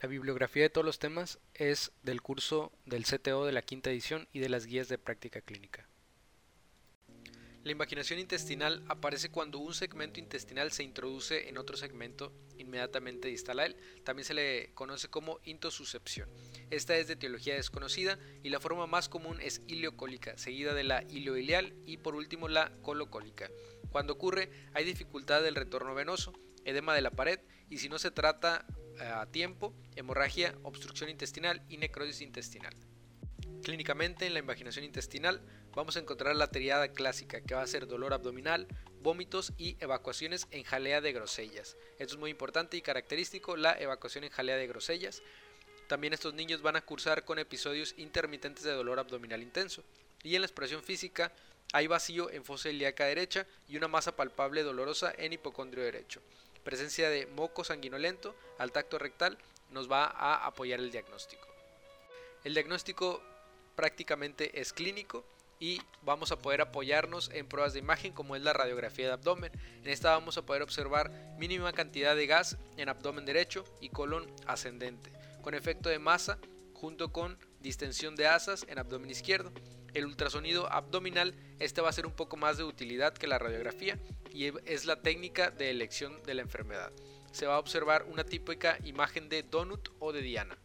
La bibliografía de todos los temas es del curso del CTO de la quinta edición y de las guías de práctica clínica. La invaginación intestinal aparece cuando un segmento intestinal se introduce en otro segmento inmediatamente distal a él. También se le conoce como intosuscepción. Esta es de teología desconocida y la forma más común es ileocólica, seguida de la ileoileal y por último la colocólica. Cuando ocurre hay dificultad del retorno venoso, edema de la pared y si no se trata a tiempo, hemorragia, obstrucción intestinal y necrosis intestinal. Clínicamente en la invaginación intestinal vamos a encontrar la triada clásica que va a ser dolor abdominal, vómitos y evacuaciones en jalea de grosellas. Esto es muy importante y característico, la evacuación en jalea de grosellas. También estos niños van a cursar con episodios intermitentes de dolor abdominal intenso. Y en la expresión física hay vacío en fosa ilíaca derecha y una masa palpable dolorosa en hipocondrio derecho. Presencia de moco sanguinolento al tacto rectal nos va a apoyar el diagnóstico. El diagnóstico prácticamente es clínico y vamos a poder apoyarnos en pruebas de imagen como es la radiografía de abdomen. En esta vamos a poder observar mínima cantidad de gas en abdomen derecho y colon ascendente, con efecto de masa junto con distensión de asas en abdomen izquierdo. El ultrasonido abdominal, este va a ser un poco más de utilidad que la radiografía y es la técnica de elección de la enfermedad. Se va a observar una típica imagen de donut o de diana.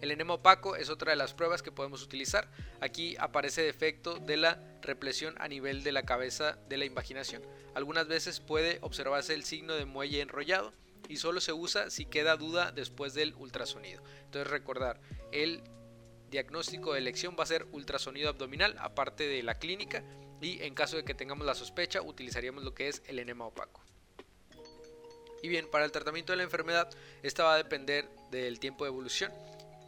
El enema opaco es otra de las pruebas que podemos utilizar. Aquí aparece defecto de la represión a nivel de la cabeza de la invaginación. Algunas veces puede observarse el signo de muelle enrollado y solo se usa si queda duda después del ultrasonido. Entonces recordar, el diagnóstico de elección va a ser ultrasonido abdominal aparte de la clínica y en caso de que tengamos la sospecha utilizaríamos lo que es el enema opaco. Y bien, para el tratamiento de la enfermedad, esta va a depender del tiempo de evolución.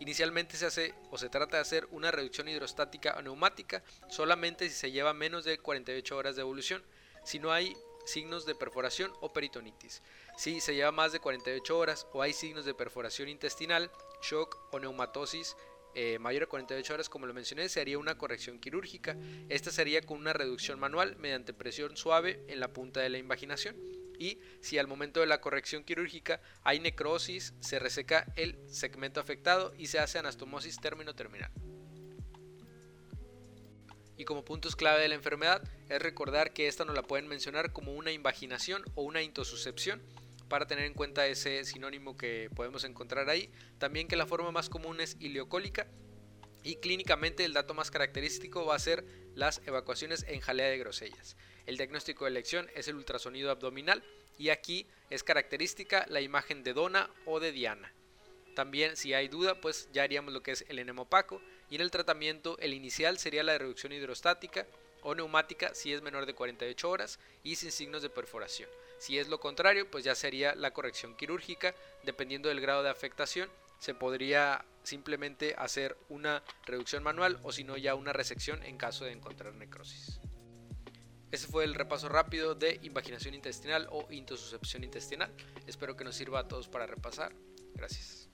Inicialmente se hace o se trata de hacer una reducción hidrostática o neumática solamente si se lleva menos de 48 horas de evolución, si no hay signos de perforación o peritonitis. Si se lleva más de 48 horas o hay signos de perforación intestinal, shock o neumatosis eh, mayor a 48 horas, como lo mencioné, se haría una corrección quirúrgica. Esta sería con una reducción manual mediante presión suave en la punta de la invaginación y si al momento de la corrección quirúrgica hay necrosis, se reseca el segmento afectado y se hace anastomosis término-terminal. Y como puntos clave de la enfermedad es recordar que esta nos la pueden mencionar como una invaginación o una intosuscepción para tener en cuenta ese sinónimo que podemos encontrar ahí. También que la forma más común es ileocólica y clínicamente el dato más característico va a ser las evacuaciones en jalea de grosellas. El diagnóstico de elección es el ultrasonido abdominal y aquí es característica la imagen de dona o de diana. También si hay duda pues ya haríamos lo que es el enema opaco y en el tratamiento el inicial sería la reducción hidrostática o neumática si es menor de 48 horas y sin signos de perforación. Si es lo contrario pues ya sería la corrección quirúrgica dependiendo del grado de afectación se podría simplemente hacer una reducción manual o si no ya una resección en caso de encontrar necrosis. Ese fue el repaso rápido de invaginación intestinal o intosuscepción intestinal. Espero que nos sirva a todos para repasar. Gracias.